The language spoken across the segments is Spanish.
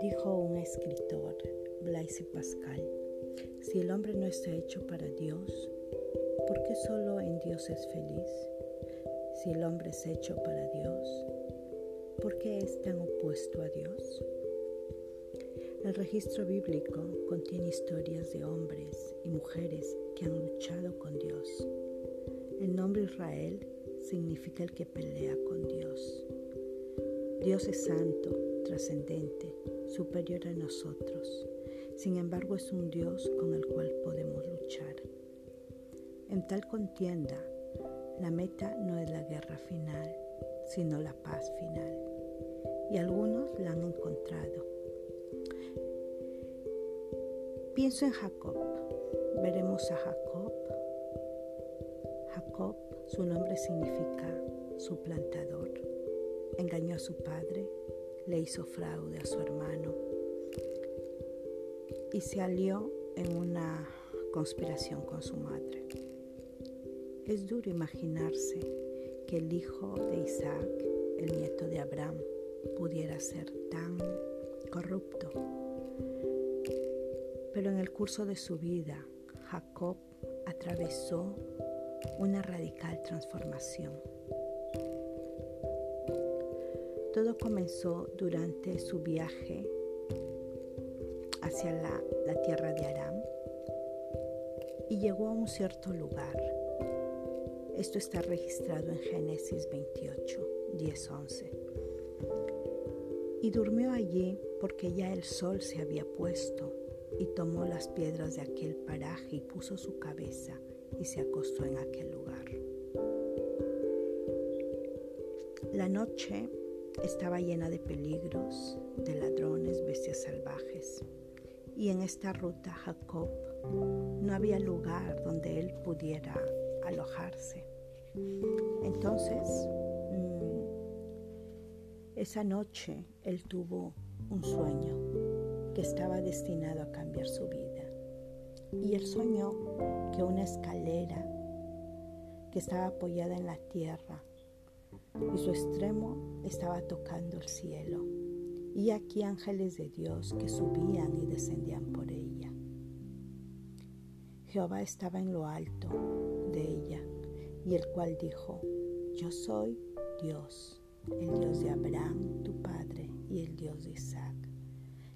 Dijo un escritor, Blaise Pascal, si el hombre no está hecho para Dios, ¿por qué solo en Dios es feliz? Si el hombre es hecho para Dios, ¿por qué es tan opuesto a Dios? El registro bíblico contiene historias de hombres y mujeres que han luchado con Dios. El nombre Israel significa el que pelea con Dios. Dios es santo, trascendente, superior a nosotros. Sin embargo, es un Dios con el cual podemos luchar. En tal contienda, la meta no es la guerra final, sino la paz final. Y algunos la han encontrado Pienso en Jacob. Veremos a Jacob. Jacob, su nombre significa suplantador. Engañó a su padre, le hizo fraude a su hermano y se alió en una conspiración con su madre. Es duro imaginarse que el hijo de Isaac, el nieto de Abraham, pudiera ser tan corrupto pero en el curso de su vida, Jacob atravesó una radical transformación. Todo comenzó durante su viaje hacia la, tierra de Aram y llegó a un cierto lugar. Esto está registrado en Génesis 28, 10, 11. Y durmió allí porque ya el sol se había puesto y tomó las piedras de aquel paraje y puso su cabeza y se acostó en aquel lugar. La noche estaba llena de peligros, de ladrones, bestias salvajes. Y en esta ruta Jacob no había lugar donde él pudiera alojarse. Entonces, mm, esa noche él tuvo un sueño que estaba destinado a cambiar su vida. Y él soñó que una escalera que estaba apoyada en la tierra y su extremo estaba tocando el cielo. Y aquí ángeles de Dios que subían y descendían por ella. Jehová estaba en lo alto de ella y el cual dijo, yo soy Dios, el Dios de Abraham, tu padre, y el Dios de Isaac.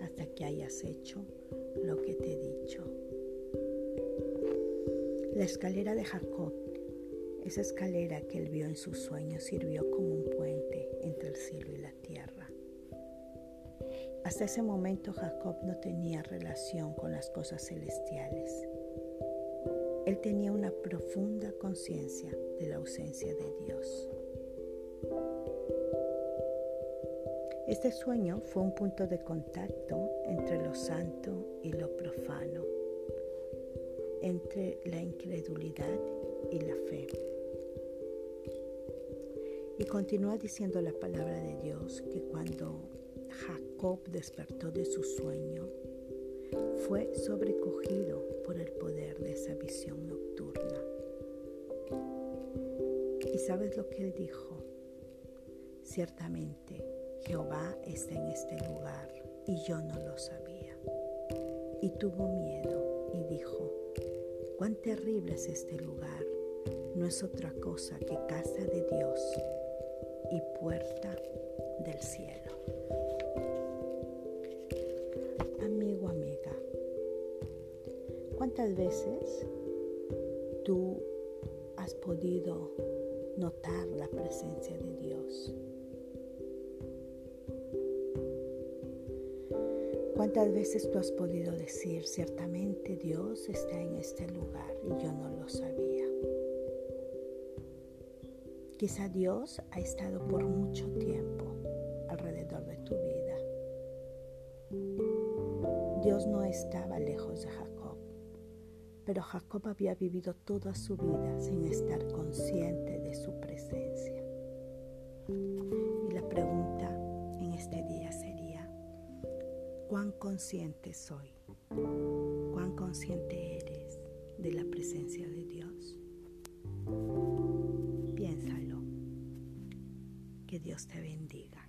hasta que hayas hecho lo que te he dicho. La escalera de Jacob, esa escalera que él vio en sus sueños, sirvió como un puente entre el cielo y la tierra. Hasta ese momento Jacob no tenía relación con las cosas celestiales. Él tenía una profunda conciencia de la ausencia de Dios. Este sueño fue un punto de contacto entre lo santo y lo profano, entre la incredulidad y la fe. Y continúa diciendo la palabra de Dios que cuando Jacob despertó de su sueño, fue sobrecogido por el poder de esa visión nocturna. ¿Y sabes lo que él dijo? Ciertamente, Jehová está en este lugar y yo no lo sabía. Y tuvo miedo y dijo, cuán terrible es este lugar. No es otra cosa que casa de Dios y puerta del cielo. Amigo, amiga, ¿cuántas veces tú has podido notar la presencia de Dios? ¿Cuántas veces tú has podido decir, ciertamente Dios está en este lugar y yo no lo sabía? Quizá Dios ha estado por mucho tiempo alrededor de tu vida. Dios no estaba lejos de Jacob, pero Jacob había vivido toda su vida sin estar consciente ¿cuán consciente soy? ¿Cuán consciente eres de la presencia de Dios? Piénsalo. Que Dios te bendiga.